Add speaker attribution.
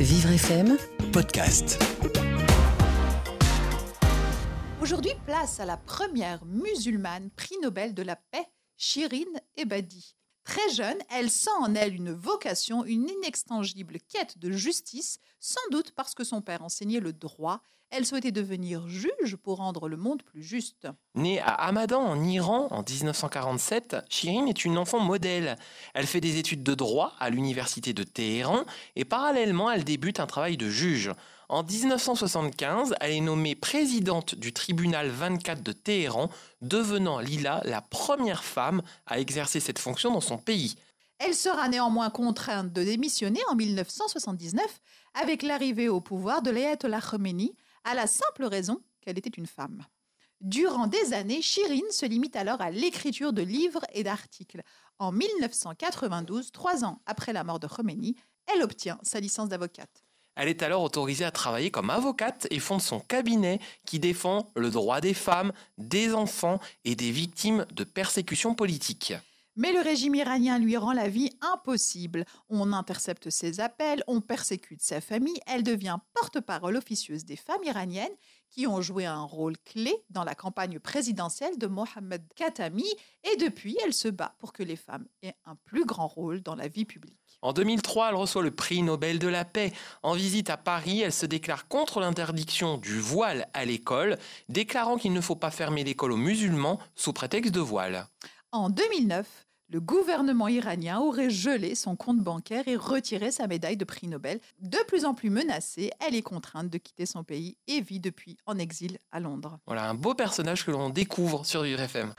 Speaker 1: Vivre FM Podcast.
Speaker 2: Aujourd'hui, place à la première musulmane prix Nobel de la paix, Shirin Ebadi. Très jeune, elle sent en elle une vocation, une inextinguible quête de justice, sans doute parce que son père enseignait le droit. Elle souhaitait devenir juge pour rendre le monde plus juste.
Speaker 3: Née à Hamadan en Iran en 1947, Shirin est une enfant modèle. Elle fait des études de droit à l'université de Téhéran et parallèlement elle débute un travail de juge. En 1975, elle est nommée présidente du tribunal 24 de Téhéran, devenant Lila la première femme à exercer cette fonction dans son pays.
Speaker 2: Elle sera néanmoins contrainte de démissionner en 1979 avec l'arrivée au pouvoir de l'Ayatollah Khomeini à la simple raison qu'elle était une femme. Durant des années, Shirin se limite alors à l'écriture de livres et d'articles. En 1992, trois ans après la mort de Khomeini, elle obtient sa licence d'avocate.
Speaker 3: Elle est alors autorisée à travailler comme avocate et fonde son cabinet qui défend le droit des femmes, des enfants et des victimes de persécutions politiques.
Speaker 2: Mais le régime iranien lui rend la vie impossible. On intercepte ses appels, on persécute sa famille, elle devient porte-parole officieuse des femmes iraniennes qui ont joué un rôle clé dans la campagne présidentielle de Mohamed Khatami et depuis elle se bat pour que les femmes aient un plus grand rôle dans la vie publique.
Speaker 3: En 2003, elle reçoit le prix Nobel de la paix. En visite à Paris, elle se déclare contre l'interdiction du voile à l'école, déclarant qu'il ne faut pas fermer l'école aux musulmans sous prétexte de voile.
Speaker 2: En 2009, le gouvernement iranien aurait gelé son compte bancaire et retiré sa médaille de prix Nobel. De plus en plus menacée, elle est contrainte de quitter son pays et vit depuis en exil à Londres.
Speaker 3: Voilà un beau personnage que l'on découvre sur URFM.